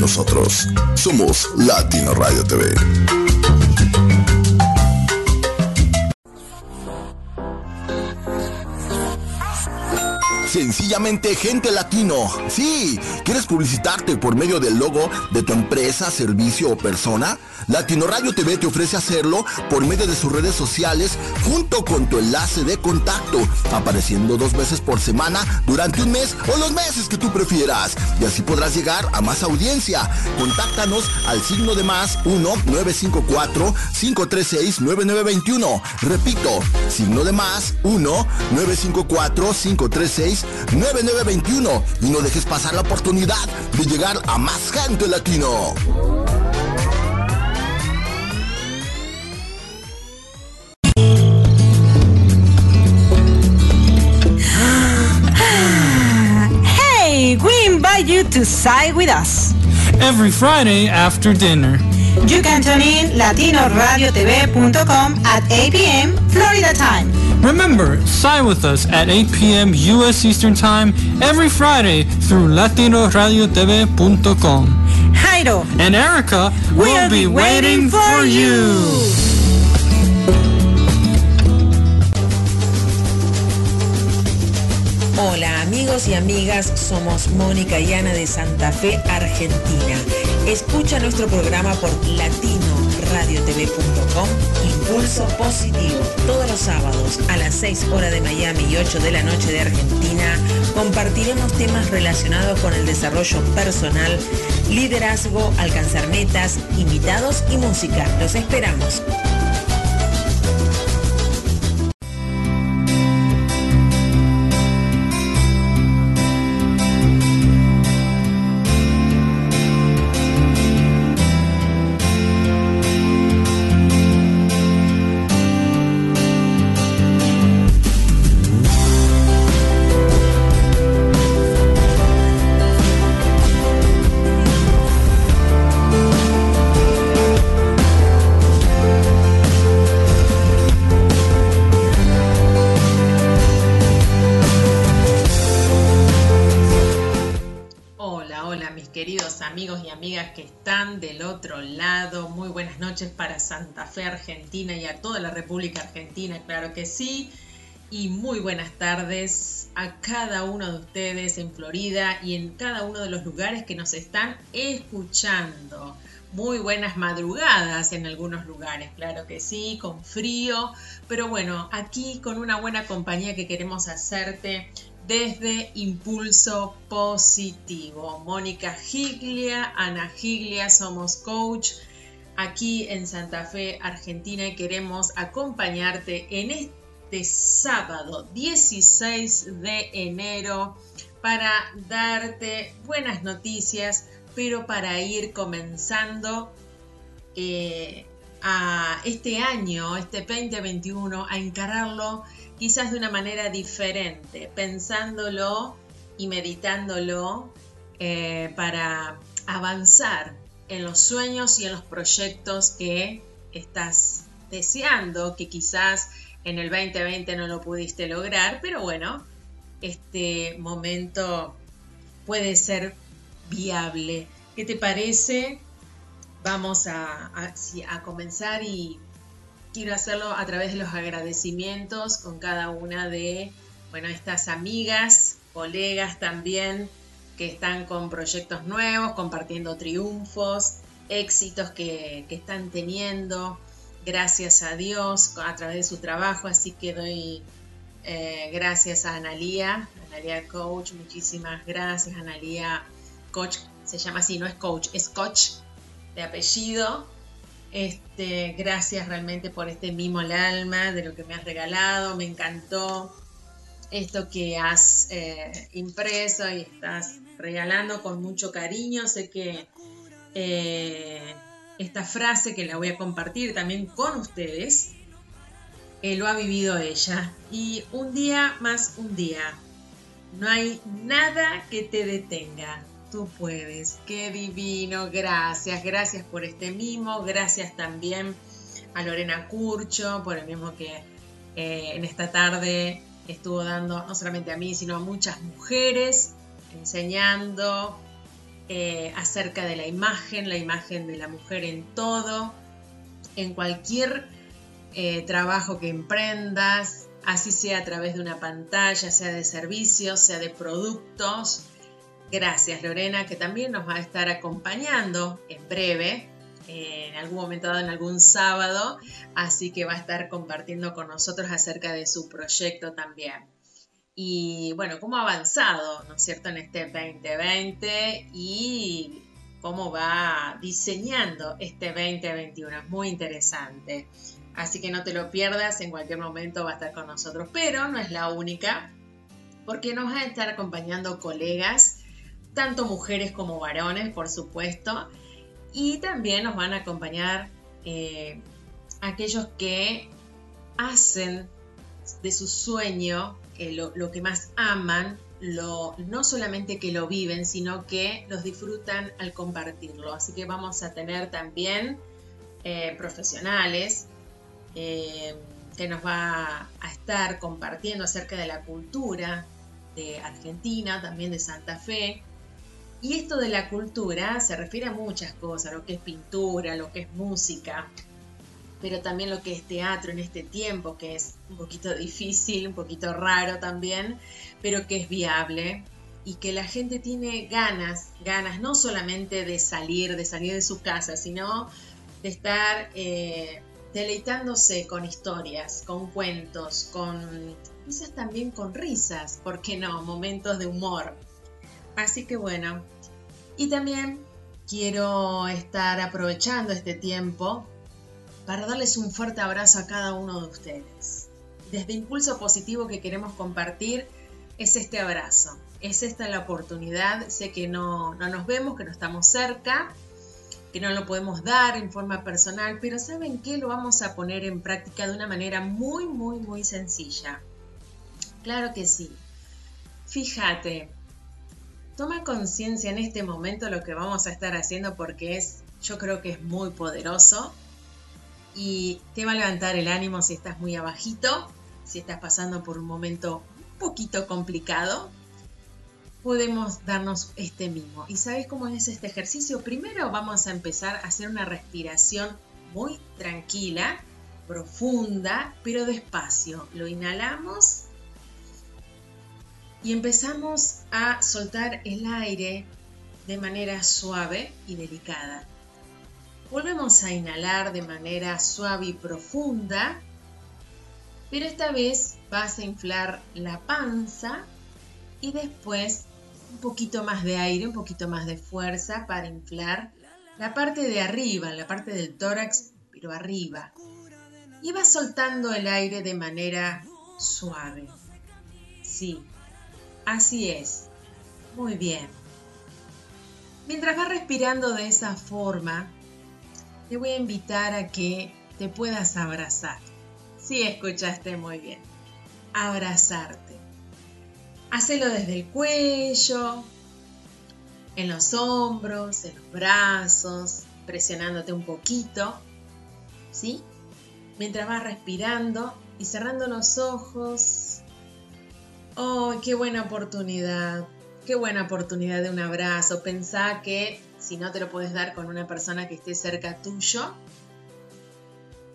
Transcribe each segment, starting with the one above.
nosotros. Somos Latino Radio TV. Sencillamente gente latino. Sí, ¿quieres publicitarte por medio del logo de tu empresa, servicio o persona? Latino Radio TV te ofrece hacerlo por medio de sus redes sociales junto con tu enlace de contacto, apareciendo dos veces por semana durante un mes o los meses que tú prefieras. Y así podrás llegar a más audiencia. Contáctanos al signo de más 1-954-536-9921. Repito, signo de más 1-954-536-9921. Y no dejes pasar la oportunidad de llegar a más gente latino. you to side with us. Every Friday after dinner. You can tune in latinoradiotv.com at 8 p.m. Florida time. Remember, sign with us at 8 p.m. U.S. Eastern Time every Friday through latinoradiotv.com. Jairo and Erica will we'll be, be waiting, waiting for you. Hola amigos y amigas, somos Mónica y Ana de Santa Fe, Argentina. Escucha nuestro programa por latinoradiotv.com Impulso Positivo, todos los sábados a las 6 horas de Miami y 8 de la noche de Argentina. Compartiremos temas relacionados con el desarrollo personal, liderazgo, alcanzar metas, invitados y música. Los esperamos. Para Santa Fe, Argentina y a toda la República Argentina, claro que sí. Y muy buenas tardes a cada uno de ustedes en Florida y en cada uno de los lugares que nos están escuchando. Muy buenas madrugadas en algunos lugares, claro que sí, con frío, pero bueno, aquí con una buena compañía que queremos hacerte desde Impulso Positivo. Mónica Giglia, Ana Giglia, somos coach aquí en Santa Fe, Argentina, y queremos acompañarte en este sábado 16 de enero para darte buenas noticias, pero para ir comenzando eh, a este año, este 2021, a encararlo quizás de una manera diferente, pensándolo y meditándolo eh, para avanzar en los sueños y en los proyectos que estás deseando, que quizás en el 2020 no lo pudiste lograr, pero bueno, este momento puede ser viable. ¿Qué te parece? Vamos a, a, comenzar y quiero hacerlo a través de los agradecimientos con cada una de bueno, estas amigas, colegas también que están con proyectos nuevos, compartiendo triunfos, éxitos que, están teniendo, gracias a Dios, a través de su trabajo. Así que doy eh, gracias a Analía, Analía Coach, muchísimas gracias, Analía Coach, se llama así, no es coach, es coach de apellido. Este, gracias realmente por este mimo al alma, de lo que me has regalado, me encantó esto que has eh, impreso y estás regalando con mucho cariño. Sé que eh, esta frase que la voy a compartir también con ustedes, eh, lo ha vivido ella. Y un día más un día. No hay nada que te detenga. Tú puedes. Qué divino. Gracias. Gracias por este mimo. Gracias también a Lorena Curcho por el mismo que eh, en esta tarde estuvo dando no solamente a mí, sino a muchas mujeres enseñando eh, acerca de la imagen, la imagen de la mujer en todo, en cualquier eh, trabajo que emprendas, así sea a través de una pantalla, sea de servicios, sea de productos. Gracias Lorena, que también nos va a estar acompañando en breve, en algún momento dado, en algún sábado, así que va a estar compartiendo con nosotros acerca de su proyecto también. Y bueno, cómo ha avanzado, ¿no es cierto?, en este 2020 y cómo va diseñando este 2021. Es muy interesante. Así que no te lo pierdas, en cualquier momento va a estar con nosotros. Pero no es la única, porque nos van a estar acompañando colegas, tanto mujeres como varones, por supuesto. Y también nos van a acompañar eh, aquellos que hacen de su sueño eh, lo, que más aman, no solamente que lo viven, sino que los disfrutan al compartirlo. Así que vamos a tener también eh, profesionales eh, que nos va a estar compartiendo acerca de la cultura de Argentina, también de Santa Fe. Y esto de la cultura se refiere a muchas cosas, lo que es pintura, lo que es música, pero también lo que es teatro en este tiempo, que es un poquito difícil, un poquito raro también, pero que es viable y que la gente tiene ganas, ganas no solamente de salir, de salir de su casa, sino de estar eh, deleitándose con historias, con cuentos, con quizás también con risas, ¿por qué no? Momentos de humor. Así que bueno, y también quiero estar aprovechando este tiempo para darles un fuerte abrazo a cada uno de ustedes. Desde Impulso Positivo que queremos compartir es este abrazo, es esta la oportunidad, sé que no, no nos vemos, que no estamos cerca, que no lo podemos dar en forma personal, pero ¿saben qué? Lo vamos a poner en práctica de una manera muy, muy, muy sencilla. Claro que sí. Fíjate, toma conciencia en este momento lo que vamos a estar haciendo porque es, yo creo que es muy poderoso y te va a levantar el ánimo si estás muy abajito, si estás pasando por un momento un poquito complicado, podemos darnos este mismo. ¿Y sabes cómo es este ejercicio? Primero vamos a empezar a hacer una respiración muy tranquila, profunda, pero despacio. Lo inhalamos y empezamos a soltar el aire de manera suave y delicada. Volvemos a inhalar de manera suave y profunda, pero esta vez vas a inflar la panza y después un poquito más de aire, un poquito más de fuerza para inflar la parte de arriba, la parte del tórax, pero arriba. Y vas soltando el aire de manera suave. Sí, así es. Muy bien. Mientras vas respirando de esa forma, te voy a invitar a que te puedas abrazar. Sí, escuchaste muy bien. Abrazarte. Hacelo desde el cuello, en los hombros, en los brazos, presionándote un poquito, ¿sí? Mientras vas respirando y cerrando los ojos. ¡Oh, qué buena oportunidad! Qué buena oportunidad de un abrazo. Pensá que si no te lo puedes dar con una persona que esté cerca tuyo,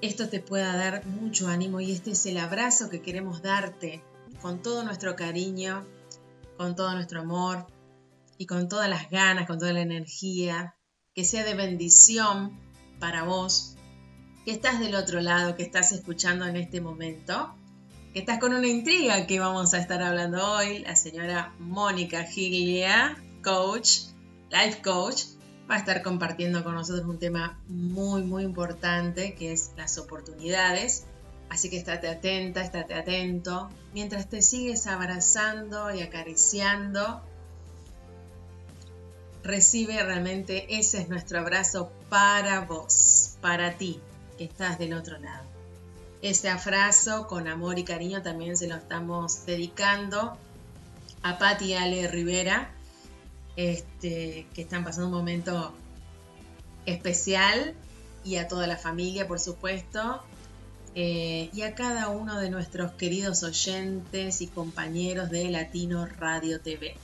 esto te pueda dar mucho ánimo y este es el abrazo que queremos darte con todo nuestro cariño, con todo nuestro amor y con todas las ganas, con toda la energía, que sea de bendición para vos, que estás del otro lado, que estás escuchando en este momento, que estás con una intriga que vamos a estar hablando hoy, la señora Mónica Giglia, coach, life coach, va a estar compartiendo con nosotros un tema muy, muy importante que es las oportunidades Así que estate atenta, estate atento. Mientras te sigues abrazando y acariciando, recibe realmente, ese es nuestro abrazo para vos, para ti, que estás del otro lado. Ese abrazo con amor y cariño también se lo estamos dedicando a Patti Ale Rivera, este, que están pasando un momento especial, y a toda la familia, por supuesto. Eh, y a cada uno de nuestros queridos oyentes y compañeros de Latino Radio TV.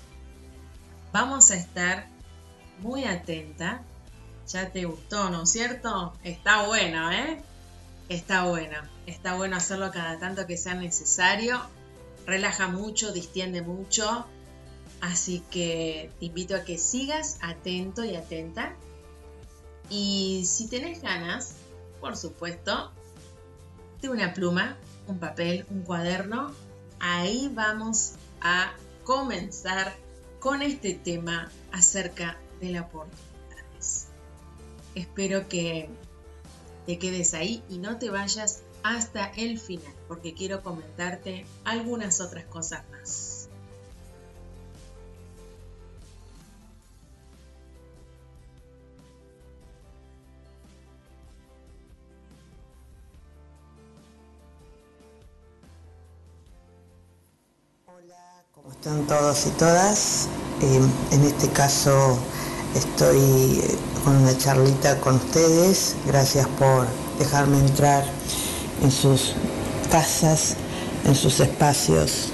Vamos a estar muy atenta. Ya te gustó, ¿no es cierto? Está bueno, ¿eh? Está bueno. Está bueno hacerlo cada tanto que sea necesario. Relaja mucho, distiende mucho. Así que te invito a que sigas atento y atenta. Y si tenés ganas, por supuesto, de una pluma, un papel, un cuaderno, ahí vamos a comenzar con este tema acerca de la oportunidades. Espero que te quedes ahí y no te vayas hasta el final, porque quiero comentarte algunas otras cosas más. ¿Cómo están todos y todas? Eh, en este caso estoy eh, con una charlita con ustedes. Gracias por dejarme entrar en sus casas, en sus espacios,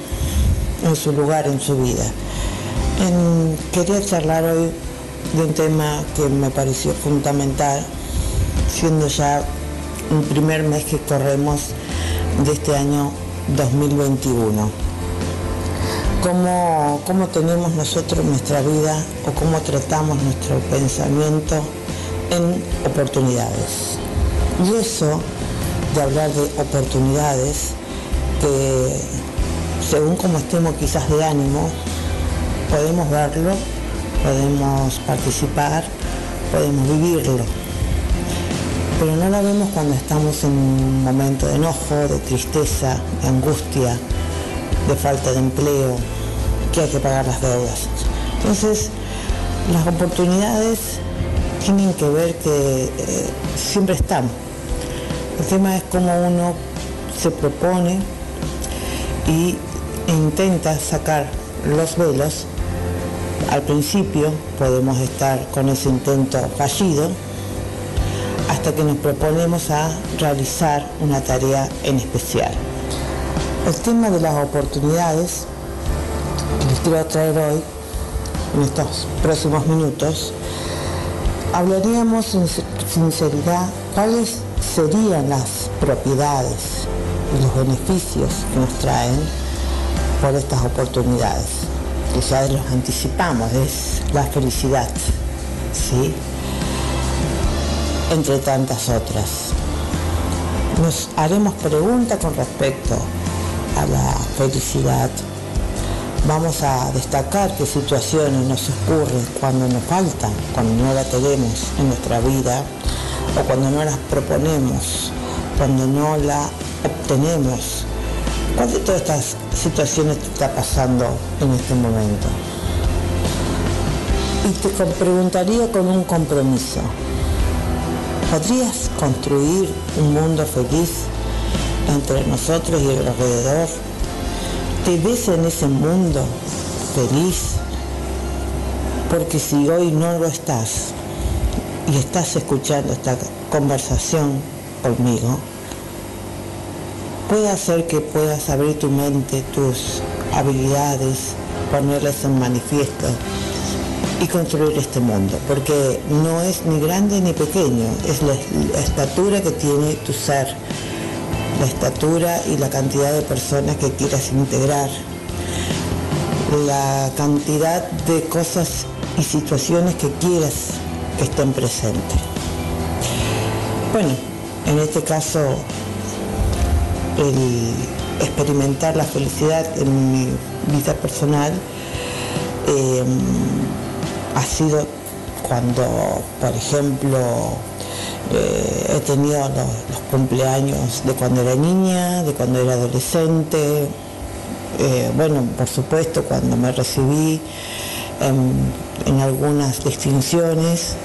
en su lugar, en su vida. quería charlar hoy de un tema que me pareció fundamental, siendo ya un primer mes que corremos de este año 2021 cómo, tenemos nosotros nuestra vida o cómo tratamos nuestro pensamiento en oportunidades. Y eso de hablar de oportunidades, que según como estemos quizás de ánimo, podemos verlo, podemos participar, podemos vivirlo. Pero no lo vemos cuando estamos en un momento de enojo, de tristeza, de angustia, de falta de empleo, que hay que pagar las deudas. Entonces, las oportunidades tienen que ver que eh, siempre están. El tema es cómo uno se propone y intenta sacar los velos. Al principio podemos estar con ese intento fallido hasta que nos proponemos a realizar una tarea en especial. El tema de las oportunidades les quiero traer hoy, en estos próximos minutos, hablaríamos en sinceridad cuáles serían las propiedades y los beneficios que nos traen por estas oportunidades. Que ya los anticipamos, es la felicidad, ¿sí? Entre tantas otras. Nos haremos preguntas con respecto a la felicidad. Vamos a destacar qué situaciones nos ocurren cuando nos faltan, cuando no la tenemos en nuestra vida o cuando no las proponemos, cuando no la obtenemos. ¿Cuál de todas estas situaciones te está pasando en este momento? Y te preguntaría con un compromiso. ¿Podrías construir un mundo feliz entre nosotros y el alrededor? ¿Te ves en ese mundo feliz? Porque si hoy no lo estás y estás escuchando esta conversación conmigo, puede hacer que puedas abrir tu mente, tus habilidades, ponerlas en manifiesto y construir este mundo, porque no es ni grande ni pequeño, es la, estatura que tiene tu ser la estatura y la cantidad de personas que quieras integrar, la cantidad de cosas y situaciones que quieras que estén presentes. Bueno, en este caso, el experimentar la felicidad en mi vida personal eh, ha sido cuando, por ejemplo, eh, he tenido los, cumpleaños de cuando era niña, de cuando era adolescente, eh, bueno, por supuesto cuando me recibí en, algunas distinciones.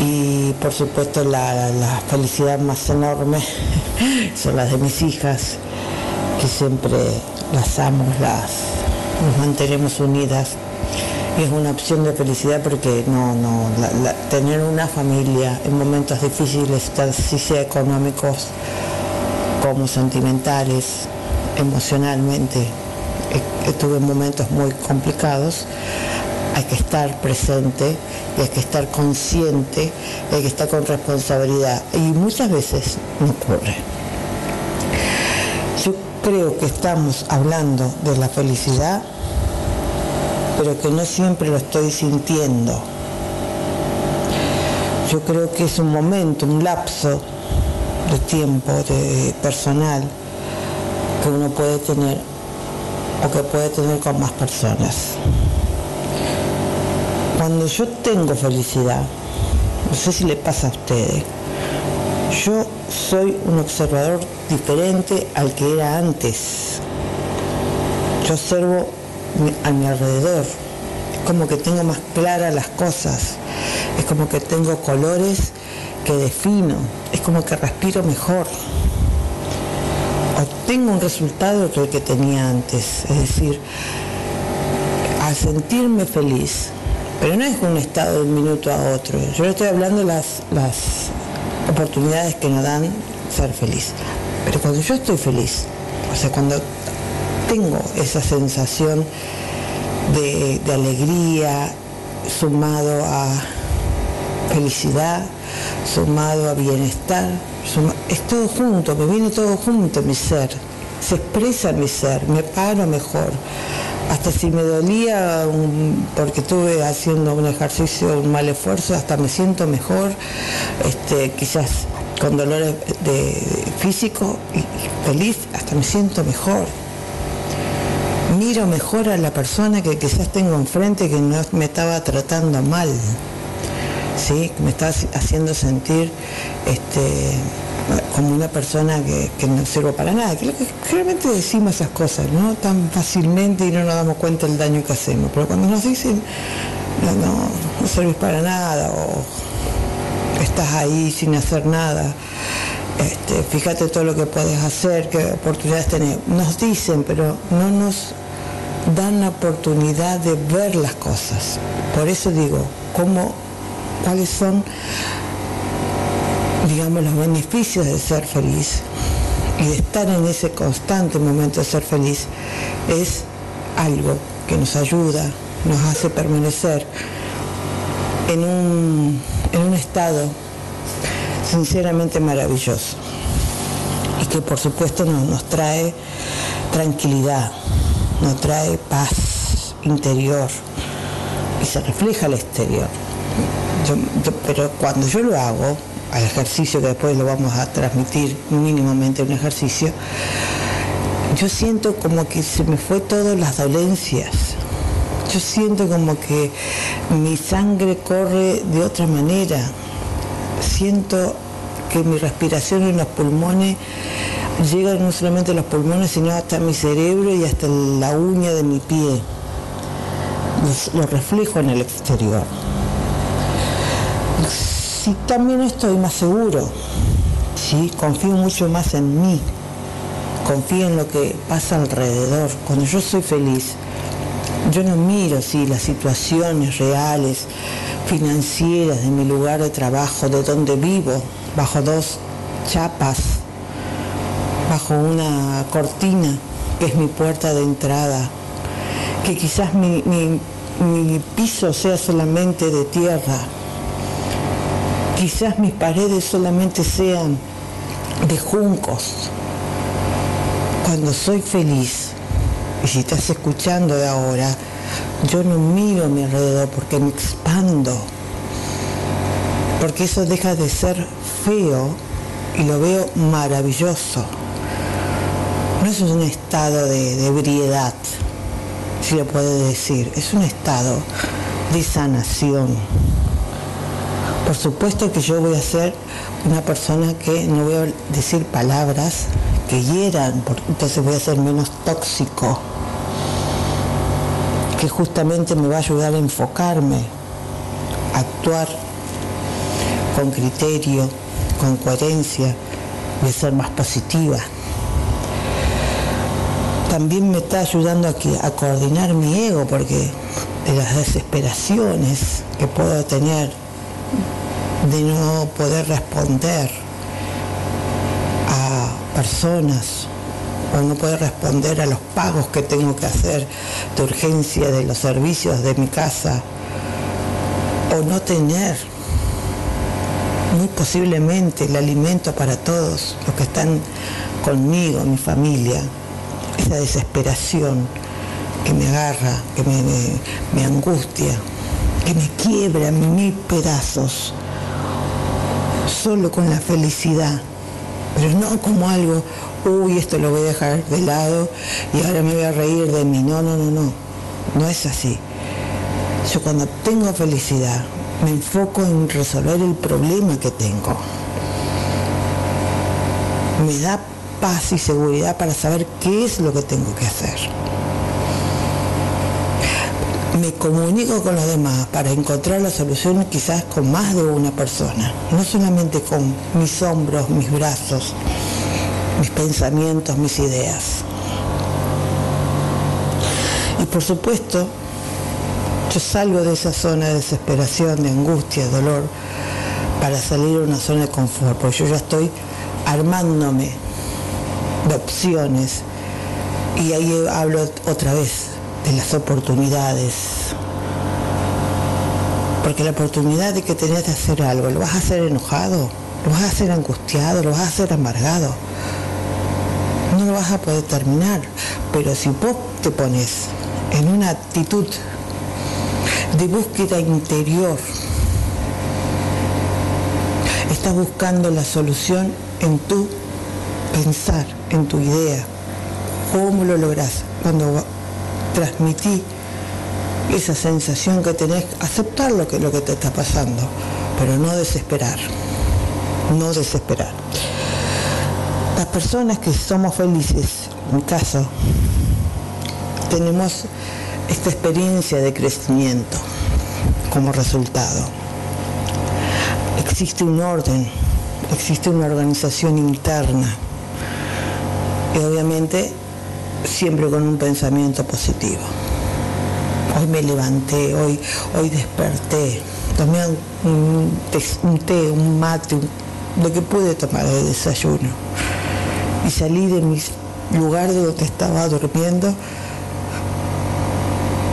Y por supuesto la, felicidad más enorme son las de mis hijas, que siempre las amo, las, nos mantenemos unidas es una opción de felicidad porque no, no, tener una familia en momentos difíciles, si sea económicos como sentimentales, emocionalmente, estuve en momentos muy complicados, hay que estar presente y hay que estar consciente hay que estar con responsabilidad. Y muchas veces no ocurre. Yo creo que estamos hablando de la felicidad, pero que no siempre lo estoy sintiendo. Yo creo que es un momento, un lapso de tiempo, de personal, que uno puede tener o que puede tener con más personas. Cuando yo tengo felicidad, no sé si le pasa a ustedes, yo soy un observador diferente al que era antes. Yo observo a mi alrededor, es como que tengo más claras las cosas, es como que tengo colores que defino, es como que respiro mejor. Obtengo un resultado que el que tenía antes, es decir, al sentirme feliz, pero no es un estado de un minuto a otro, yo le estoy hablando de las, las oportunidades que nos dan ser feliz. Pero cuando yo estoy feliz, o sea, cuando tengo esa sensación de, alegría sumado a felicidad, sumado a bienestar, es todo junto, me viene todo junto mi ser, se expresa mi ser, me paro mejor. Hasta si me dolía porque estuve haciendo un ejercicio, un mal esfuerzo, hasta me siento mejor, este, quizás con dolores de, físico y feliz, hasta me siento mejor. Miro mejor a la persona que quizás tengo enfrente que no me estaba tratando mal. ¿sí? me está haciendo sentir este, como una persona que, no sirvo para nada. Que, generalmente decimos esas cosas, ¿no? Tan fácilmente y no nos damos cuenta del daño que hacemos. Pero cuando nos dicen, no, no, no servís para nada o estás ahí sin hacer nada. Este, fíjate todo lo que puedes hacer, qué oportunidades tenés. Nos dicen, pero no nos dan la oportunidad de ver las cosas. Por eso digo, cómo cuáles son, digamos, los beneficios de ser feliz y de estar en ese constante momento de ser feliz, es algo que nos ayuda, nos hace permanecer en un, en un estado sinceramente maravilloso. Y que por supuesto nos, nos trae tranquilidad, nos trae paz interior y se refleja al exterior pero cuando yo lo hago, al ejercicio que después lo vamos a transmitir mínimamente un ejercicio, yo siento como que se me fue todas las dolencias. Yo siento como que mi sangre corre de otra manera. Siento que mi respiración en los pulmones llega no solamente a los pulmones, sino hasta mi cerebro y hasta la uña de mi pie. Lo reflejo en el exterior si también estoy más seguro, ¿sí? confío mucho más en mí, confío en lo que pasa alrededor. Cuando yo soy feliz, yo no miro si las situaciones reales, financieras de mi lugar de trabajo, de donde vivo, bajo dos chapas, bajo una cortina que es mi puerta de entrada, que quizás mi, mi piso sea solamente de tierra, Quizás mis paredes solamente sean de juncos. Cuando soy feliz, y si estás escuchando de ahora, yo no miro a mi alrededor porque me expando. Porque eso deja de ser feo y lo veo maravilloso. No es un estado de, ebriedad, si lo puedo decir, es un estado de sanación por supuesto que yo voy a ser una persona que no voy a decir palabras que hieran, entonces voy a ser menos tóxico, que justamente me va a ayudar a enfocarme, a actuar con criterio, con coherencia y a ser más positiva. También me está ayudando a coordinar mi ego porque de las desesperaciones que puedo tener de no poder responder a personas o no poder responder a los pagos que tengo que hacer de urgencia de los servicios de mi casa o no tener muy posiblemente el alimento para todos los que están conmigo, mi familia, esa desesperación que me agarra, que me, angustia, que me quiebra en mil pedazos, solo con la felicidad, pero no como algo, uy, esto lo voy a dejar de lado y ahora me voy a reír de mí. No, no, no, no, no es así. Yo cuando tengo felicidad me enfoco en resolver el problema que tengo. Me da paz y seguridad para saber qué es lo que tengo que hacer. Me comunico con los demás para encontrar la solución quizás con más de una persona, no solamente con mis hombros, mis brazos, mis pensamientos, mis ideas. Y por supuesto, yo salgo de esa zona de desesperación, de angustia, de dolor, para salir a una zona de confort, porque yo ya estoy armándome de opciones y ahí hablo otra vez de las oportunidades. Porque la oportunidad de que tenés de hacer algo, lo vas a hacer enojado, lo vas a hacer angustiado, lo vas a hacer amargado. No lo vas a poder terminar. Pero si vos te pones en una actitud de búsqueda interior. Estás buscando la solución en tu pensar, en tu idea. ¿Cómo lo logras? Cuando transmití esa sensación que tenés, aceptar lo que, lo que te está pasando, pero no desesperar. No desesperar. Las personas que somos felices, en mi caso, tenemos esta experiencia de crecimiento como resultado. Existe un orden, existe una organización interna y obviamente siempre con un pensamiento positivo. Hoy me levanté, hoy, hoy desperté, tomé un, un té, un mate, lo que pude tomar de desayuno y salí de mi lugar de donde estaba durmiendo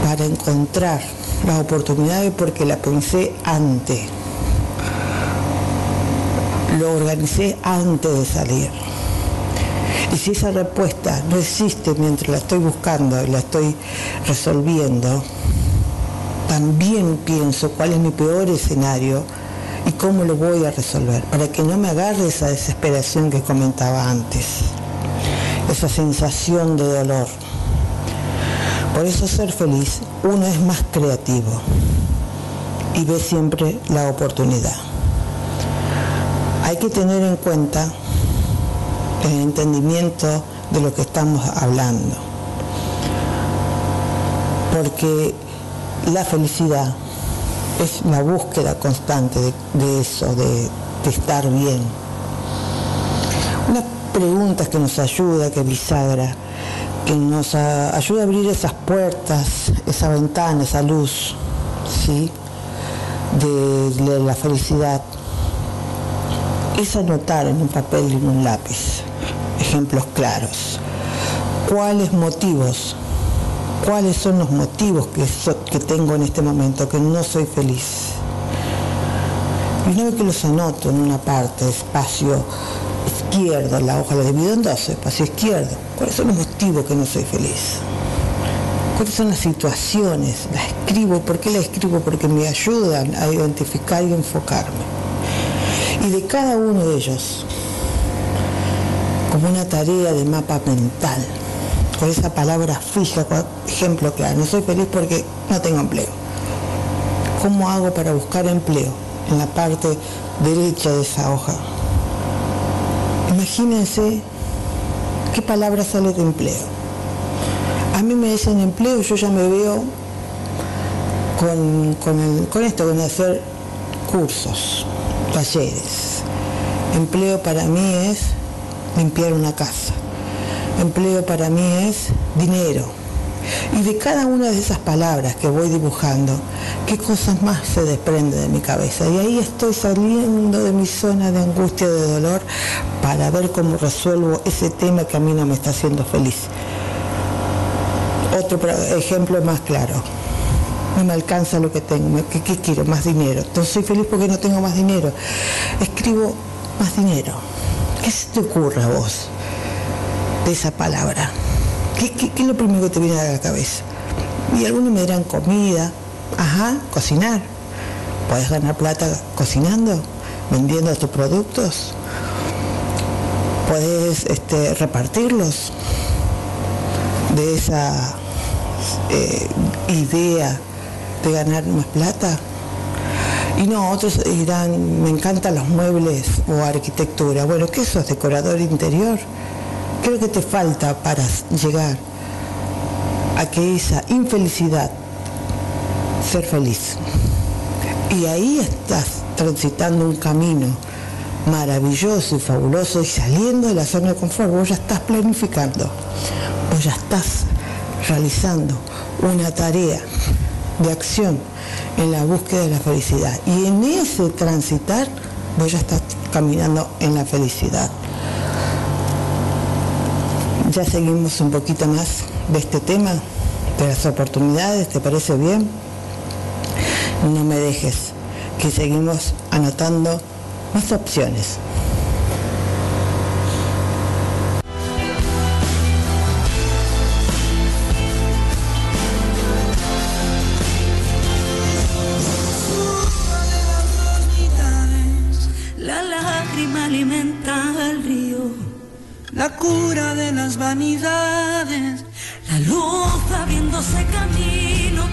para encontrar las oportunidades porque la pensé antes. Lo organicé antes de salir. Y si esa respuesta no existe mientras la estoy buscando y la estoy resolviendo, también pienso cuál es mi peor escenario y cómo lo voy a resolver, para que no me agarre esa desesperación que comentaba antes, esa sensación de dolor. Por eso ser feliz uno es más creativo y ve siempre la oportunidad. Hay que tener en cuenta el entendimiento de lo que estamos hablando. Porque la felicidad es la búsqueda constante de, eso, de, de, estar bien. Una pregunta que nos ayuda, que bisagra, que nos ayuda a abrir esas puertas, esa ventana, esa luz, ¿sí? de, la felicidad, es anotar en un papel y en un lápiz ejemplos claros. ¿Cuáles motivos? ¿Cuáles son los motivos que, que tengo en este momento que no soy feliz? Y una vez que los anoto en una parte, espacio izquierdo, la hoja la divido en dos, espacio izquierdo. ¿Cuáles son los motivos que no soy feliz? ¿Cuáles son las situaciones? La escribo, ¿por qué la escribo? Porque me ayudan a identificar y enfocarme. Y de cada uno de ellos, como una tarea de mapa mental, con esa palabra fija, ejemplo claro, no soy feliz porque no tengo empleo. ¿Cómo hago para buscar empleo? En la parte derecha de esa hoja Imagínense qué palabra sale de empleo. A mí me dicen empleo, yo ya me veo con, con, esto, con hacer cursos, talleres. Empleo para mí es limpiar una casa. Empleo para mí es dinero, y de cada una de esas palabras que voy dibujando, qué cosas más se desprenden de mi cabeza. Y ahí estoy saliendo de mi zona de angustia, de dolor, para ver cómo resuelvo ese tema que a mí no me está haciendo feliz. Otro ejemplo más claro. no me alcanza lo que tengo, ¿qué, qué quiero? Más dinero. Entonces soy feliz porque no tengo más dinero. Escribo más dinero. ¿Qué se te ocurre a vos de esa palabra? ¿Qué, es lo primero que te viene a la cabeza? Y algunos me dirán comida, ajá, cocinar. ¿Puedes ganar plata cocinando? ¿Vendiendo tus productos? ¿Puedes este, repartirlos? De esa eh, idea de ganar más plata. Y no, otros dirán, me encantan los muebles o arquitectura. Bueno, ¿qué sos decorador interior? Creo que te falta para llegar a que esa infelicidad, ser feliz. Y ahí estás transitando un camino maravilloso y fabuloso y saliendo de la zona de confort. Vos ya estás planificando, vos ya estás realizando una tarea de acción en la búsqueda de la felicidad. Y en ese transitar, vos ya estás caminando en la felicidad. Ya seguimos un poquito más de este tema, de las oportunidades, ¿te parece bien? No me dejes, que seguimos anotando más opciones. Vanidades, la luz abriéndose camino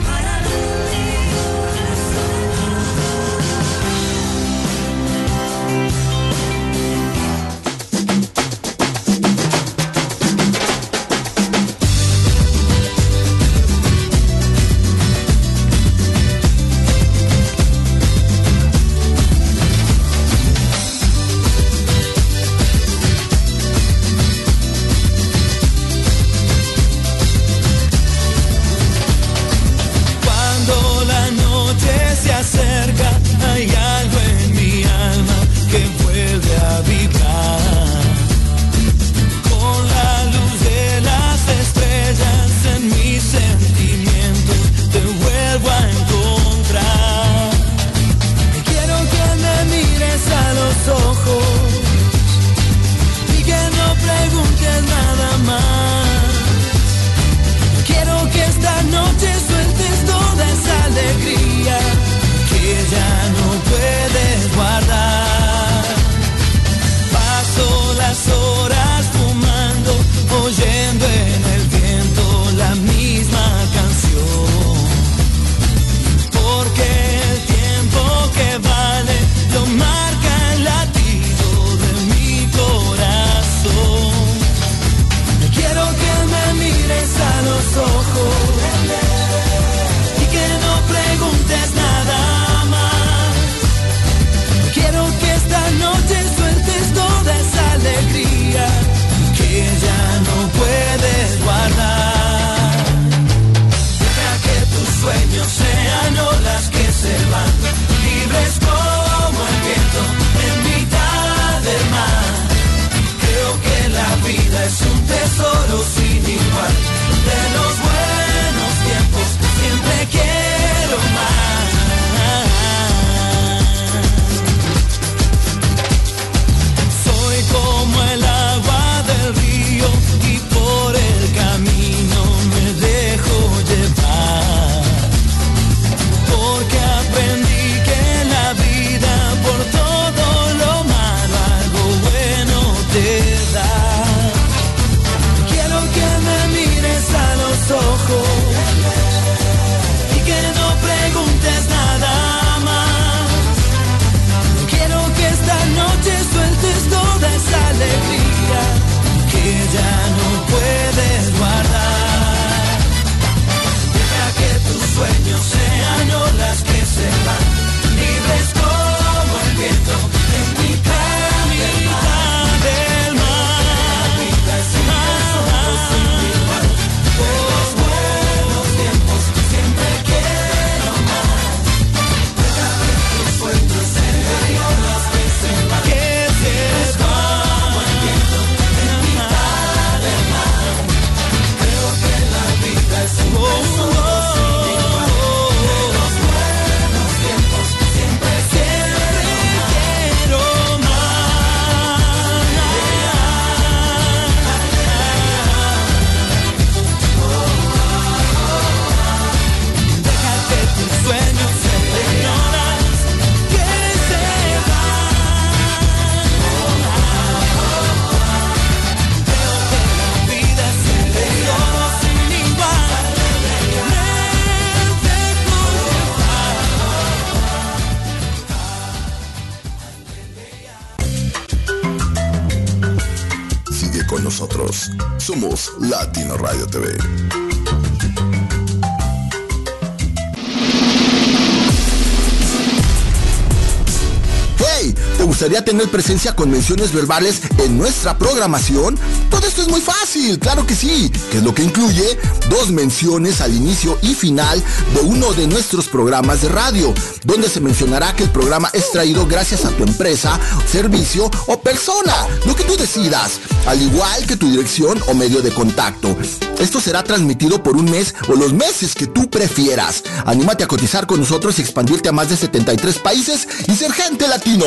gustaría tener presencia con menciones verbales en nuestra programación? Todo esto es muy fácil, claro que sí. ¿Qué es lo que incluye? Dos menciones al inicio y final de uno de nuestros programas de radio, donde se mencionará que el programa es traído gracias a tu empresa, servicio o persona, lo que tú decidas, al igual que tu dirección o medio de contacto. Esto será transmitido por un mes o los meses que tú prefieras. Anímate a cotizar con nosotros y expandirte a más de 73 países y ser gente latino.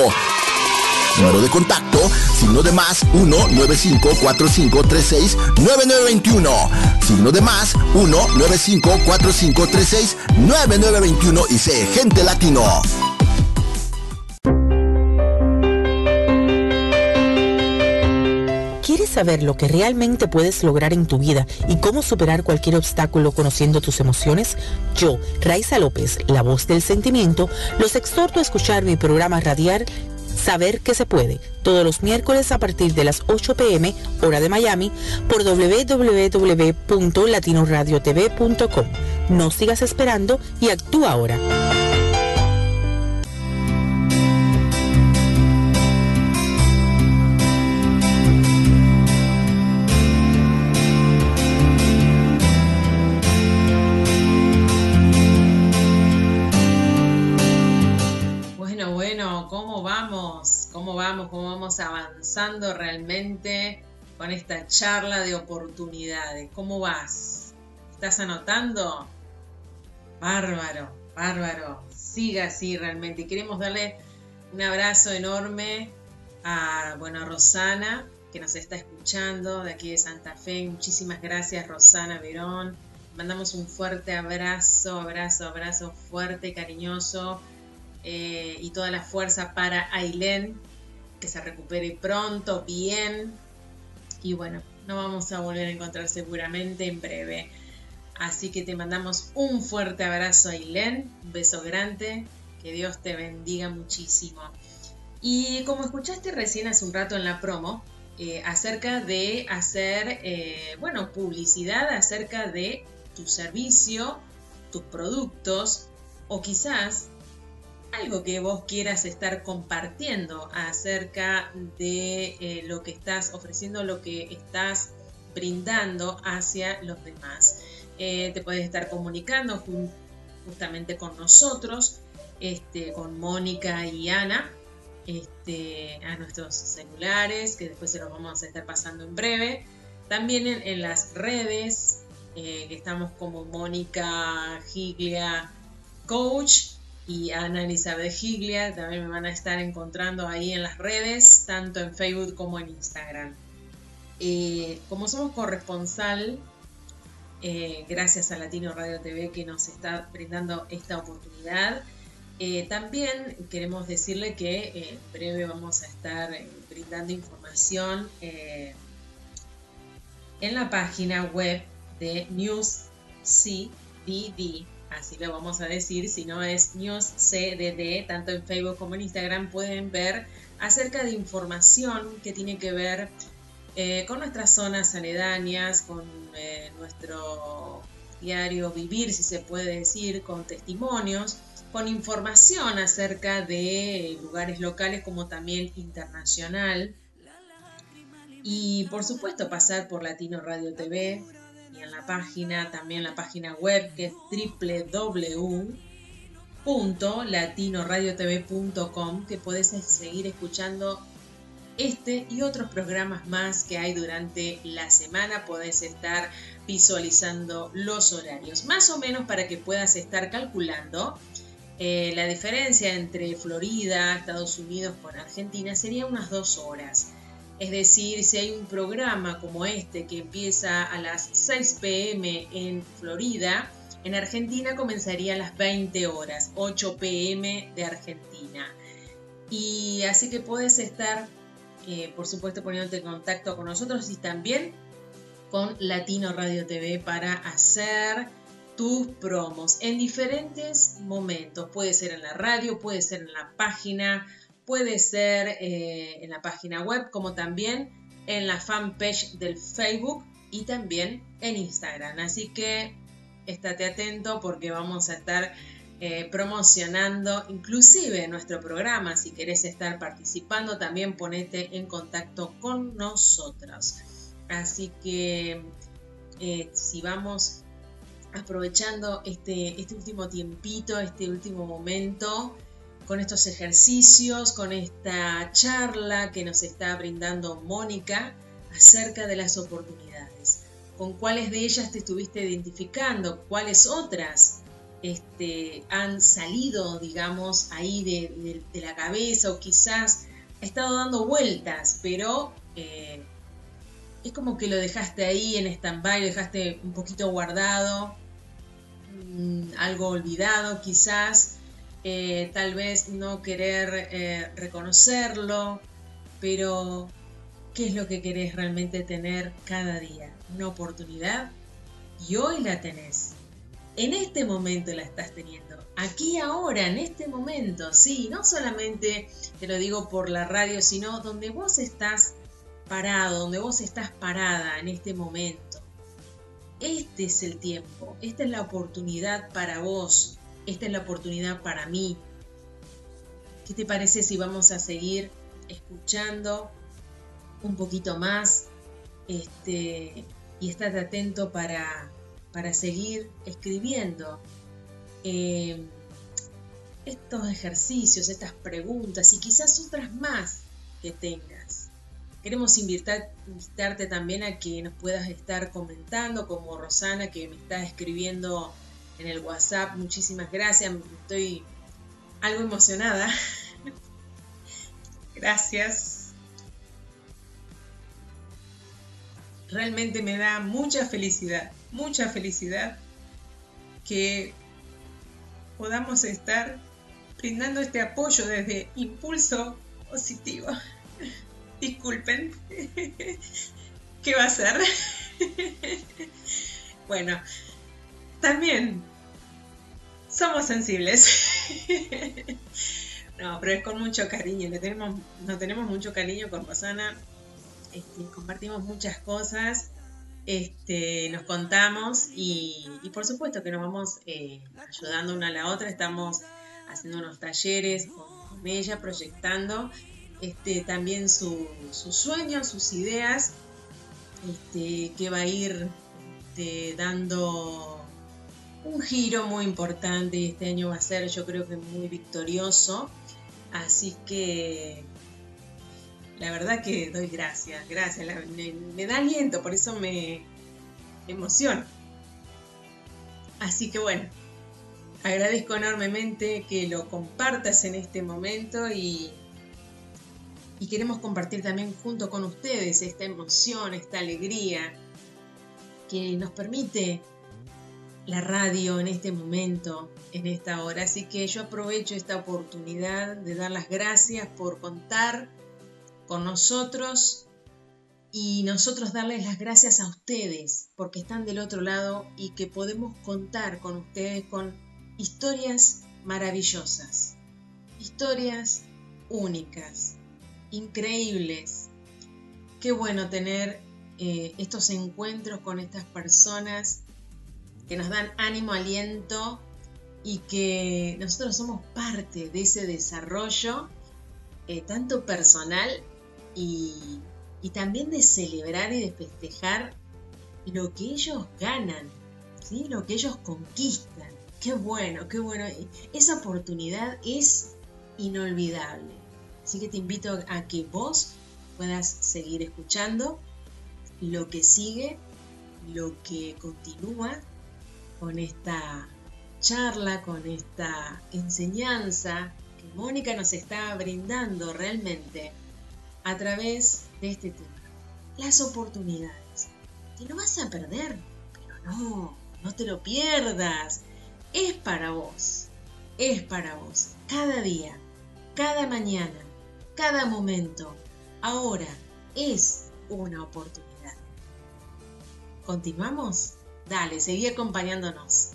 Número de contacto, signo de más 1-954536-9921. Signo de más 1-954536-9921 y sé gente latino. ¿Quieres saber lo que realmente puedes lograr en tu vida y cómo superar cualquier obstáculo conociendo tus emociones? Yo, Raiza López, la voz del sentimiento, los exhorto a escuchar mi programa radial Saber que se puede, todos los miércoles a partir de las 8 pm, hora de Miami, por www.latinoradiotv.com. No sigas esperando y actúa ahora. Cómo vamos avanzando realmente con esta charla de oportunidades. ¿Cómo vas? ¿Estás anotando? Bárbaro, bárbaro. Siga así realmente. Queremos darle un abrazo enorme a, bueno, Rosana, que nos está escuchando de aquí de Santa Fe. Muchísimas gracias, Rosana Verón. Mandamos un fuerte abrazo, abrazo, abrazo fuerte, cariñoso. Eh, y toda la fuerza para Ailén, que se recupere pronto, bien. Y bueno, nos vamos a volver a encontrar seguramente en breve. Así que te mandamos un fuerte abrazo, Ailén. Un beso grande. Que Dios te bendiga muchísimo. Y como escuchaste recién hace un rato en la promo, eh, acerca de hacer, eh, bueno, publicidad acerca de tu servicio, tus productos o quizás algo que vos quieras estar compartiendo acerca de eh, lo que estás ofreciendo, lo que estás brindando hacia los demás. Eh, te puedes estar comunicando justamente con nosotros, este, con Mónica y Ana, este, a nuestros celulares, que después se los vamos a estar pasando en breve. También en, las redes, eh, que estamos como Mónica Giglia Coach, y Ana Elizabeth Giglia también me van a estar encontrando ahí en las redes, tanto en Facebook como en Instagram. Eh, como somos corresponsal, eh, gracias a Latino Radio TV que nos está brindando esta oportunidad, eh, también queremos decirle que en breve vamos a estar brindando información en la página web de News CDD así lo vamos a decir, si no es News CDD, tanto en Facebook como en Instagram pueden ver acerca de información que tiene que ver eh, con nuestras zonas aledañas, con eh, nuestro diario vivir, si se puede decir, con testimonios, con información acerca de lugares locales como también internacional. Y por supuesto pasar por Latino Radio TV, y en la página, también la página web que es www.latinoradiotv.com que puedes seguir escuchando este y otros programas más que hay durante la semana. Podés estar visualizando los horarios, más o menos para que puedas estar calculando. Eh, la diferencia entre Florida, Estados Unidos con Argentina sería unas dos horas. Es decir, si hay un programa como este que empieza a las 6 pm en Florida, en Argentina comenzaría a las 20 horas, 8 pm de Argentina. Y así que puedes estar, eh, por supuesto, poniéndote en contacto con nosotros y también con Latino Radio TV para hacer tus promos en diferentes momentos. Puede ser en la radio, puede ser en la página, puede ser eh, en la página web como también en la fanpage del Facebook y también en Instagram. Así que estate atento porque vamos a estar eh, promocionando inclusive nuestro programa. Si querés estar participando, también ponete en contacto con nosotros. Así que eh, si vamos aprovechando este, este último tiempito, este último momento, con estos ejercicios, con esta charla que nos está brindando Mónica acerca de las oportunidades. ¿Con cuáles de ellas te estuviste identificando? ¿Cuáles otras este, han salido, digamos, ahí de, la cabeza o quizás ha estado dando vueltas, pero eh, es como que lo dejaste ahí en stand-by, lo dejaste un poquito guardado, mm, algo olvidado quizás, eh, tal vez no querer eh, reconocerlo, pero ¿qué es lo que querés realmente tener cada día? Una oportunidad y hoy la tenés. En este momento la estás teniendo. Aquí ahora, en este momento, sí, no solamente te lo digo por la radio, sino donde vos estás parado, donde vos estás parada en este momento. Este es el tiempo, esta es la oportunidad para vos, esta es la oportunidad para mí. ¿Qué te parece si vamos a seguir escuchando un poquito más? Este, y estate atento para, para seguir escribiendo eh, estos ejercicios, estas preguntas y quizás otras más que tengas. Queremos invitarte también a que nos puedas estar comentando, como Rosana que me está escribiendo en el WhatsApp. Muchísimas gracias, estoy algo emocionada. gracias. Realmente me da mucha felicidad, mucha felicidad que podamos estar brindando este apoyo desde Impulso Positivo. Disculpen. ¿Qué va a ser? bueno, también somos sensibles. no, pero es con mucho cariño. Le tenemos, nos tenemos mucho cariño con Rosana. Este, compartimos muchas cosas. Este, nos contamos y, por supuesto que nos vamos eh, ayudando una a la otra. Estamos haciendo unos talleres con ella, proyectando este, también sus sueños, sus ideas, este, que va a ir dando un giro muy importante. Este año va a ser, yo creo que muy victorioso. Así que la verdad que doy gracias, gracias. me, da aliento, por eso me, me emociona. Así que bueno, agradezco enormemente que lo compartas en este momento y y queremos compartir también junto con ustedes esta emoción, esta alegría que nos permite la radio en este momento, en esta hora. Así que yo aprovecho esta oportunidad de dar las gracias por contar con nosotros y nosotros darles las gracias a ustedes porque están del otro lado y que podemos contar con ustedes con historias maravillosas, historias únicas, increíbles. Qué bueno tener eh, estos encuentros con estas personas que nos dan ánimo, aliento y que nosotros somos parte de ese desarrollo, eh, tanto personal y, y, también de celebrar y de festejar lo que ellos ganan, ¿sí? lo que ellos conquistan. Qué bueno, qué bueno. Esa oportunidad es inolvidable. Así que te invito a que vos puedas seguir escuchando lo que sigue, lo que continúa con esta charla, con esta enseñanza que Mónica nos está brindando realmente a través de este tema. Las oportunidades. Te lo vas a perder, pero no, no te lo pierdas. Es para vos, es para vos, cada día, cada mañana cada momento, ahora, es una oportunidad. ¿Continuamos? Dale, seguí acompañándonos.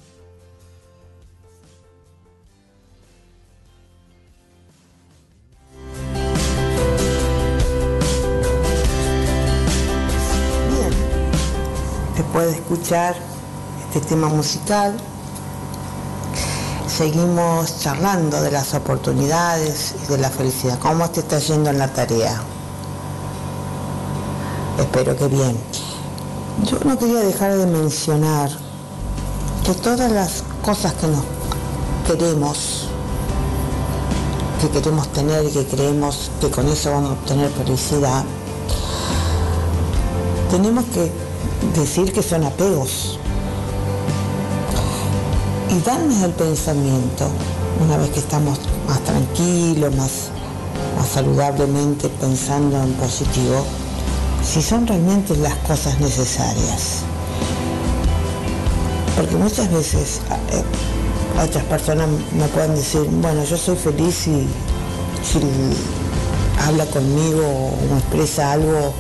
después de escuchar este tema musical, seguimos charlando de las oportunidades y de la felicidad. ¿Cómo te está yendo en la tarea? Espero que bien. Yo no quería dejar de mencionar que todas las cosas que nos queremos, que queremos tener y que creemos que con eso vamos a obtener felicidad, tenemos que decir que son apegos y darnos el pensamiento, una vez que estamos más tranquilos, más, más saludablemente pensando en positivo, si son realmente las cosas necesarias. Porque muchas veces eh, otras personas me pueden decir, bueno, yo soy feliz si, si habla conmigo o me expresa algo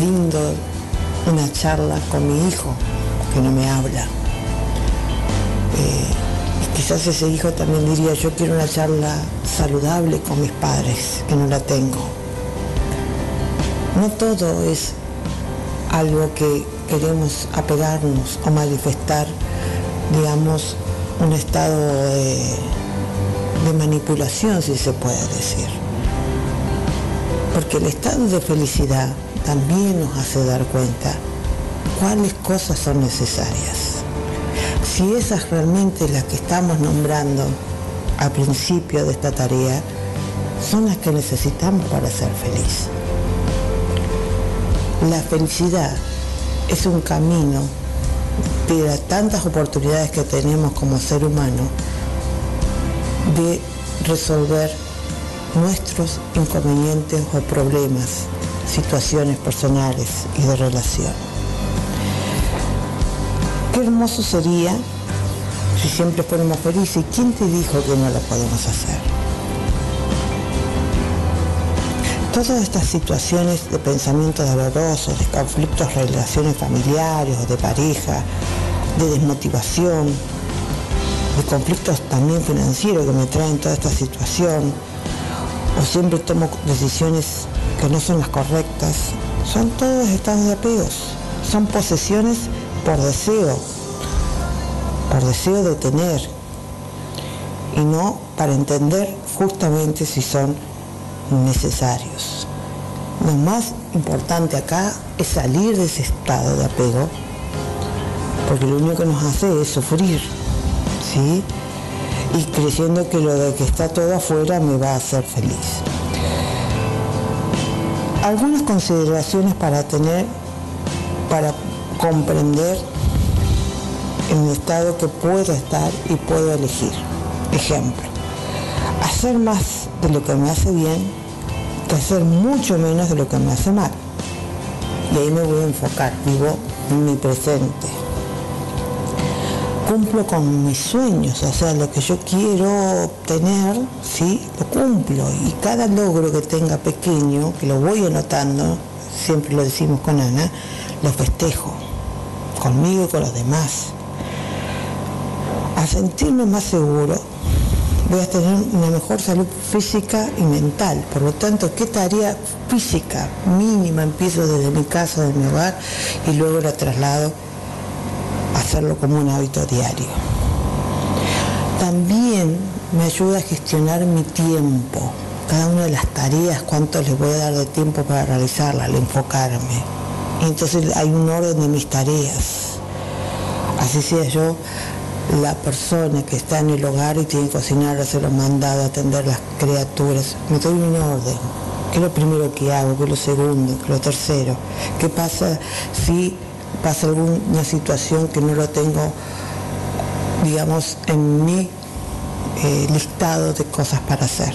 lindo, una charla con mi hijo que no me habla. Eh, quizás ese hijo también diría, yo quiero una charla saludable con mis padres, que no la tengo. No todo es algo que queremos apegarnos o manifestar, digamos, un estado de, manipulación, si se puede decir. Porque el estado de felicidad también nos hace dar cuenta cuáles cosas son necesarias. Si esas realmente las que estamos nombrando al principio de esta tarea son las que necesitamos para ser feliz. La felicidad es un camino de tantas oportunidades que tenemos como ser humano de resolver nuestros inconvenientes o problemas, situaciones personales y de relación. Qué hermoso sería si siempre fuéramos felices. ¿Quién te dijo que no lo podemos hacer? Todas estas situaciones de pensamientos dolorosos, de conflictos, relaciones familiares de pareja, de desmotivación, de conflictos también financieros que me traen toda esta situación, o siempre tomo decisiones que no son las correctas, son todos estados de apegos, son posesiones por deseo, por deseo de tener, y no para entender justamente si son necesarios. Lo más importante acá es salir de ese estado de apego, porque lo único que nos hace es sufrir, ¿sí? Y creyendo que lo de que está todo afuera me va a hacer feliz. Algunas consideraciones para tener, para comprender el estado que puedo estar y puedo elegir. Ejemplo, hacer más de lo que me hace bien que hacer mucho menos de lo que me hace mal. Y ahí me voy a enfocar, vivo mi presente. Cumplo con mis sueños, o sea, lo que yo quiero tener, sí, lo cumplo. Y cada logro que tenga pequeño, que lo voy anotando, siempre lo decimos con Ana, lo festejo, conmigo y con los demás. A sentirme más seguro, voy a tener una mejor salud física y mental. Por lo tanto, ¿qué tarea física mínima empiezo desde mi casa, de mi hogar, y luego la traslado a hacerlo como un hábito diario? También me ayuda a gestionar mi tiempo, cada una de las tareas, cuánto les voy a dar de tiempo para realizarla, al enfocarme. Y entonces hay un orden de mis tareas. Así sea yo la persona que está en el hogar y tiene que cocinar, hacer los mandados, atender las criaturas. Me doy un orden. ¿Qué es lo primero que hago? ¿Qué es lo segundo? ¿Qué es lo tercero? ¿Qué pasa si pasa alguna situación que no lo tengo, digamos, en mi eh, listado de cosas para hacer?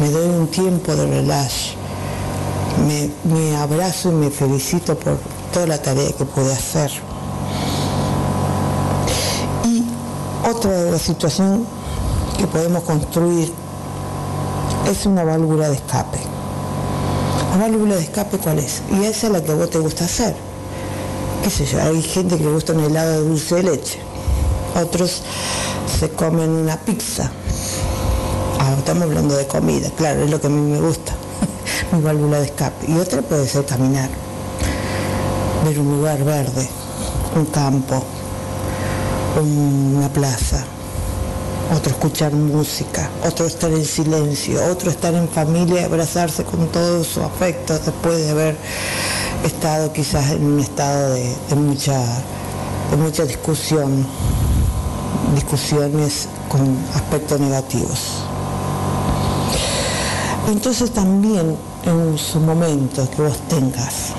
Me doy un tiempo de relax. Me, me abrazo y me felicito por toda la tarea que pude hacer. Otra de las situaciones que podemos construir es una válvula de escape. ¿La válvula de escape cuál es? Y esa es la que a vos te gusta hacer. ¿Qué sé yo? Hay gente que le gusta un helado de dulce de leche. Otros se comen una pizza. Ah, estamos hablando de comida, claro, es lo que a mí me gusta. Mi válvula de escape. Y otra puede ser caminar. ver un lugar verde, un campo, una plaza, otro escuchar música, otro estar en silencio, otro estar en familia abrazarse con todo su afecto después de haber estado quizás en un estado de, mucha, de mucha discusión, discusiones con aspectos negativos. Entonces también en su momento que vos tengas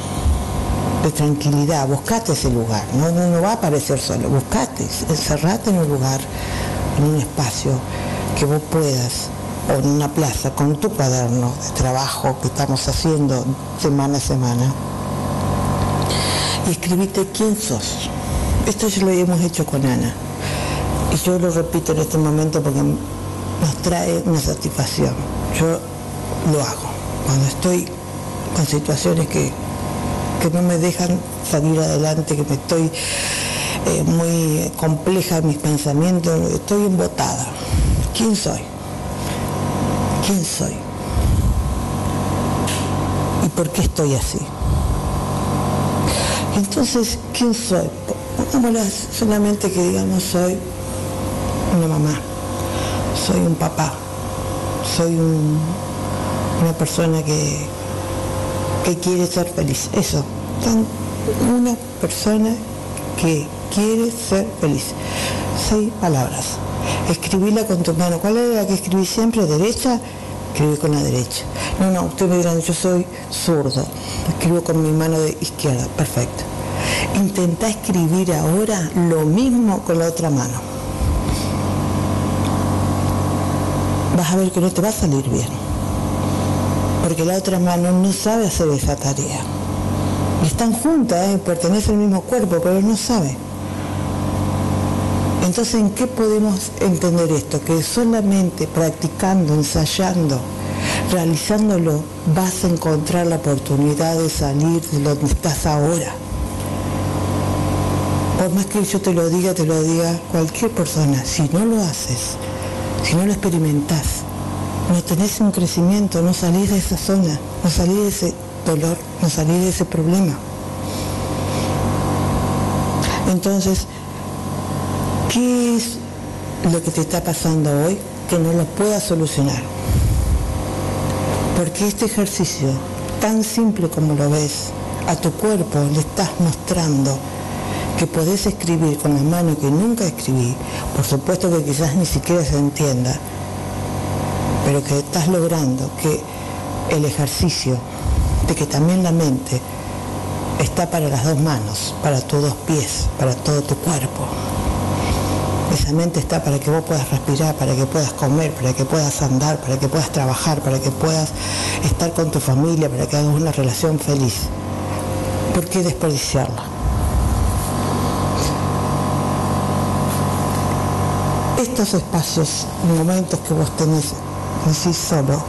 tranquilidad, buscate ese lugar, no, no, va a aparecer solo, buscate, encerrate en un lugar, en un espacio que vos puedas, o en una plaza, con tu cuaderno de trabajo que estamos haciendo semana a semana, y escribite quién sos. Esto ya lo hemos hecho con Ana. Y yo lo repito en este momento porque nos trae una satisfacción. Yo lo hago. Cuando estoy con situaciones que, no me dejan salir adelante, que me estoy eh, muy compleja en mis pensamientos, estoy embotada. ¿Quién soy? ¿Quién soy? ¿Y por qué estoy así? Entonces, ¿quién soy? solamente que digamos soy una mamá, soy un papá, soy una persona que, que quiere ser feliz. Eso, una persona que quiere ser feliz. Seis palabras. Escribíla con tu mano. ¿Cuál era la que escribí siempre? ¿Derecha? Escribí con la derecha. No, no, ustedes me dirán, yo soy zurdo. Escribo con mi mano de izquierda. Perfecto. Intenta escribir ahora lo mismo con la otra mano. Vas a ver que no te va a salir bien. Porque la otra mano no sabe hacer esa tarea. Están juntas, ¿eh? pertenecen al mismo cuerpo, pero no sabe. Entonces, ¿en qué podemos entender esto? Que solamente practicando, ensayando, realizándolo, vas a encontrar la oportunidad de salir de donde estás ahora por más que yo te lo diga, te lo diga cualquier persona, si no lo haces, si no lo experimentás, no tenés un crecimiento, no salís de esa zona, no salís de ese dolor, no salís de ese problema. Entonces, ¿qué es lo que te está pasando hoy que no lo puedas solucionar? Porque este ejercicio, tan simple como lo ves, a tu cuerpo le estás mostrando que podés escribir con la mano que nunca escribí, por supuesto que quizás ni siquiera se entienda, pero que estás logrando que el ejercicio de que también la mente está para las dos manos, para tus dos pies, para todo tu cuerpo. Esa mente está para que vos puedas respirar, para que puedas comer, para que puedas andar, para que puedas trabajar, para que puedas estar con tu familia, para que hagas una relación feliz. ¿Por qué desperdiciarla? estos espacios, momentos que vos tenés en sí solo,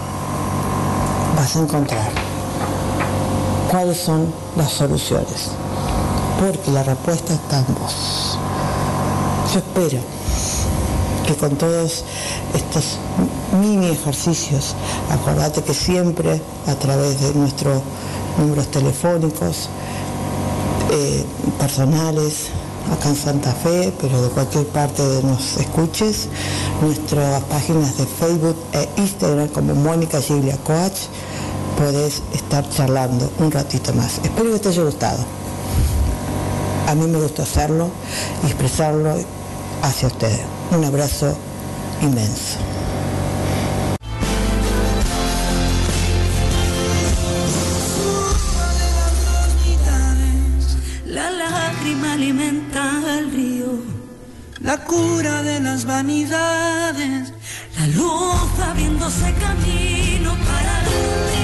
vas a encontrar cuáles son las soluciones. Porque la respuesta está en vos. Yo espero que con todos estos mini ejercicios, acordate que siempre a través de nuestros números telefónicos, eh, personales, acá en Santa Fe, pero de cualquier parte de nos escuches, nuestras páginas de Facebook e Instagram como Mónica Giglia Coach, podés estar charlando un ratito más. Espero que te haya gustado. A mí me gusta hacerlo y expresarlo hacia ustedes. Un abrazo inmenso. La cura de las vanidades, la luz abriéndose camino para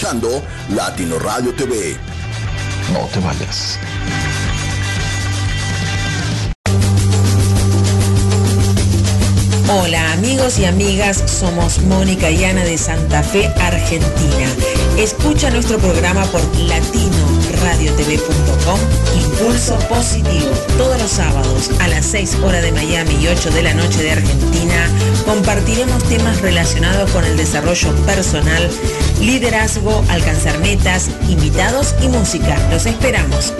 escuchando Latino Radio TV. No te vayas. Hola amigos y amigas, somos Mónica y Ana de Santa Fe, Argentina. Escucha nuestro programa por latinoradiotv.com Impulso Positivo, todos los sábados a las 6 horas de Miami y 8 de la noche de Argentina. Compartiremos temas relacionados con el desarrollo personal, liderazgo, alcanzar metas, invitados y música. Los esperamos.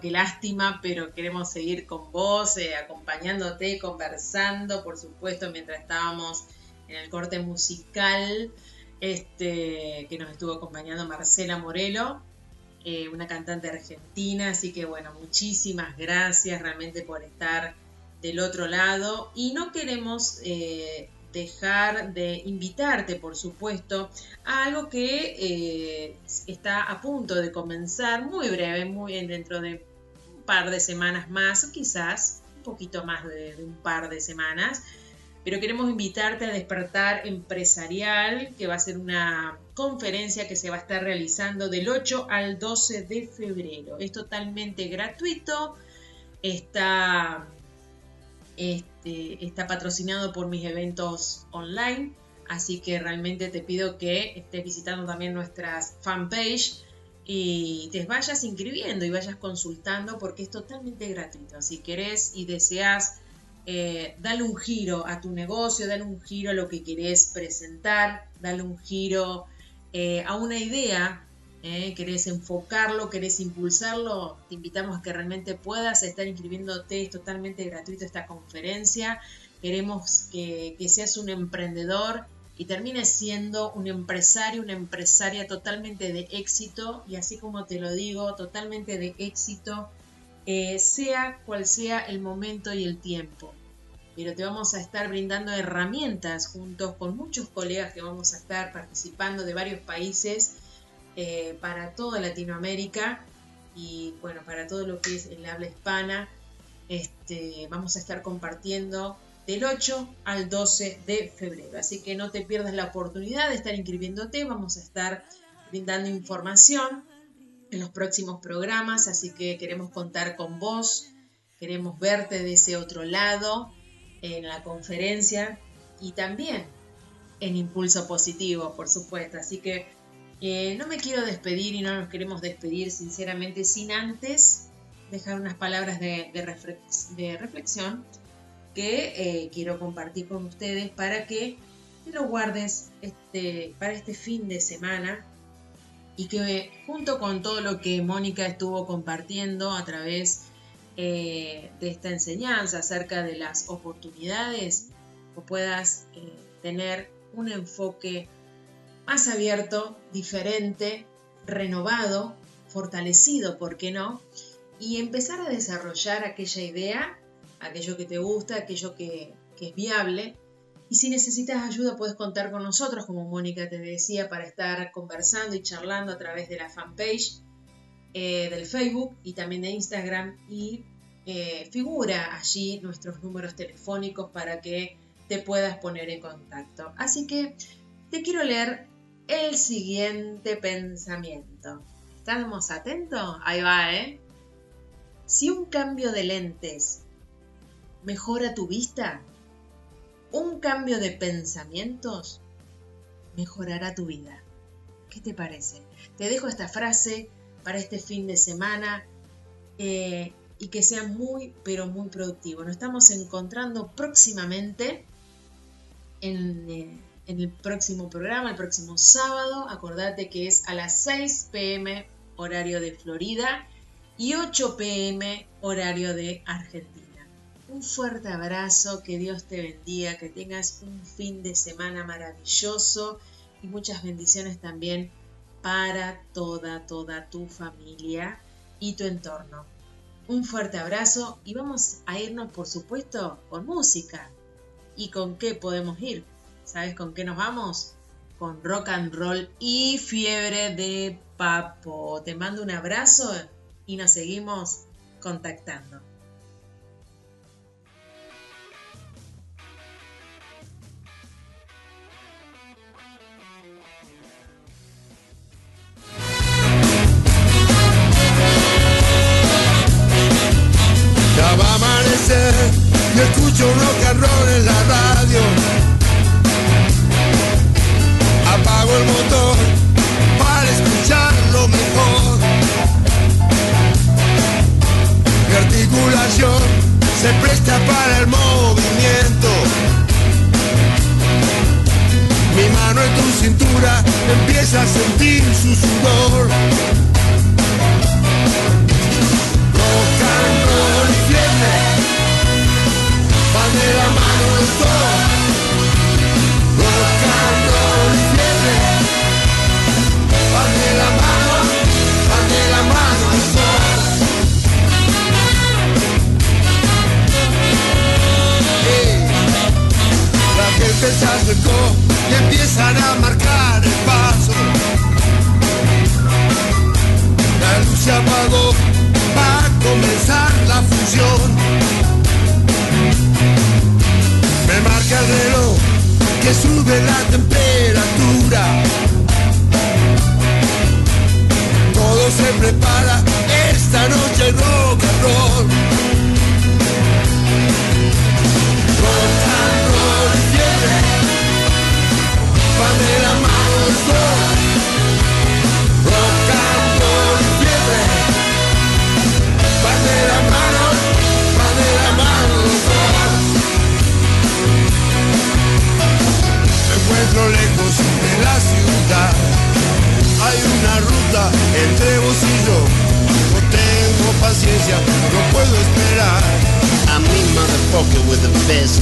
Qué lástima, pero queremos seguir con vos, eh, acompañándote, conversando, por supuesto, mientras estábamos en el corte musical, este, que nos estuvo acompañando Marcela Morelo, eh, una cantante argentina, así que bueno, muchísimas gracias realmente por estar del otro lado. Y no queremos eh, dejar de invitarte, por supuesto, a algo que eh, está a punto de comenzar muy breve, muy dentro de un par de semanas más, quizás un poquito más de, un par de semanas, pero queremos invitarte a despertar empresarial, que va a ser una conferencia que se va a estar realizando del 8 al 12 de febrero. Es totalmente gratuito, está este, está patrocinado por mis eventos online, así que realmente te pido que estés visitando también nuestras fanpage y te vayas inscribiendo y vayas consultando porque es totalmente gratuito. Si querés y deseas eh, darle un giro a tu negocio, darle un giro a lo que querés presentar, darle un giro eh, a una idea ¿eh? querés enfocarlo, querés impulsarlo, te invitamos a que realmente puedas estar inscribiéndote, es totalmente gratuito esta conferencia. Queremos que, seas un emprendedor y termines siendo un empresario, una empresaria totalmente de éxito y así como te lo digo, totalmente de éxito, eh, sea cual sea el momento y el tiempo. Pero te vamos a estar brindando herramientas juntos con muchos colegas que vamos a estar participando de varios países eh, para toda Latinoamérica y bueno, para todo lo que es el habla hispana. Este, vamos a estar compartiendo del 8 al 12 de febrero. Así que no te pierdas la oportunidad de estar inscribiéndote. Vamos a estar brindando información en los próximos programas. Así que queremos contar con vos. Queremos verte de ese otro lado en la conferencia y también en Impulso Positivo, por supuesto. Así que eh, no me quiero despedir y no nos queremos despedir sinceramente sin antes dejar unas palabras de, reflexión que eh, quiero compartir con ustedes para que te lo guardes este, para este fin de semana y que junto con todo lo que Mónica estuvo compartiendo a través eh, de esta enseñanza acerca de las oportunidades, puedas tener un enfoque más abierto, diferente, renovado, fortalecido, ¿por qué no? Y empezar a desarrollar aquella idea, aquello que te gusta, aquello que, es viable. Y si necesitas ayuda, puedes contar con nosotros, como Mónica te decía, para estar conversando y charlando a través de la fanpage eh, del Facebook y también de Instagram. Y eh, figura allí nuestros números telefónicos para que te puedas poner en contacto. Así que te quiero leer el siguiente pensamiento. ¿Estamos atentos? Ahí va, ¿eh? Si un cambio de lentes mejora tu vista, un cambio de pensamientos mejorará tu vida. ¿Qué te parece? Te dejo esta frase para este fin de semana eh, y que sea muy, pero muy productivo. Nos estamos encontrando próximamente en... Eh, en el próximo programa, el próximo sábado. Acordate que es a las 6 pm horario de Florida y 8 pm horario de Argentina. Un fuerte abrazo, que Dios te bendiga, que tengas un fin de semana maravilloso y muchas bendiciones también para toda, toda tu familia y tu entorno. Un fuerte abrazo y vamos a irnos, por supuesto, con música. ¿Y con qué podemos ir? ¿Sabes con qué nos vamos? Con rock and roll y fiebre de papo. Te mando un abrazo y nos seguimos contactando.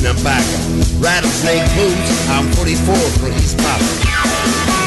Rattlesnake boots, I'm 44 for East Papa.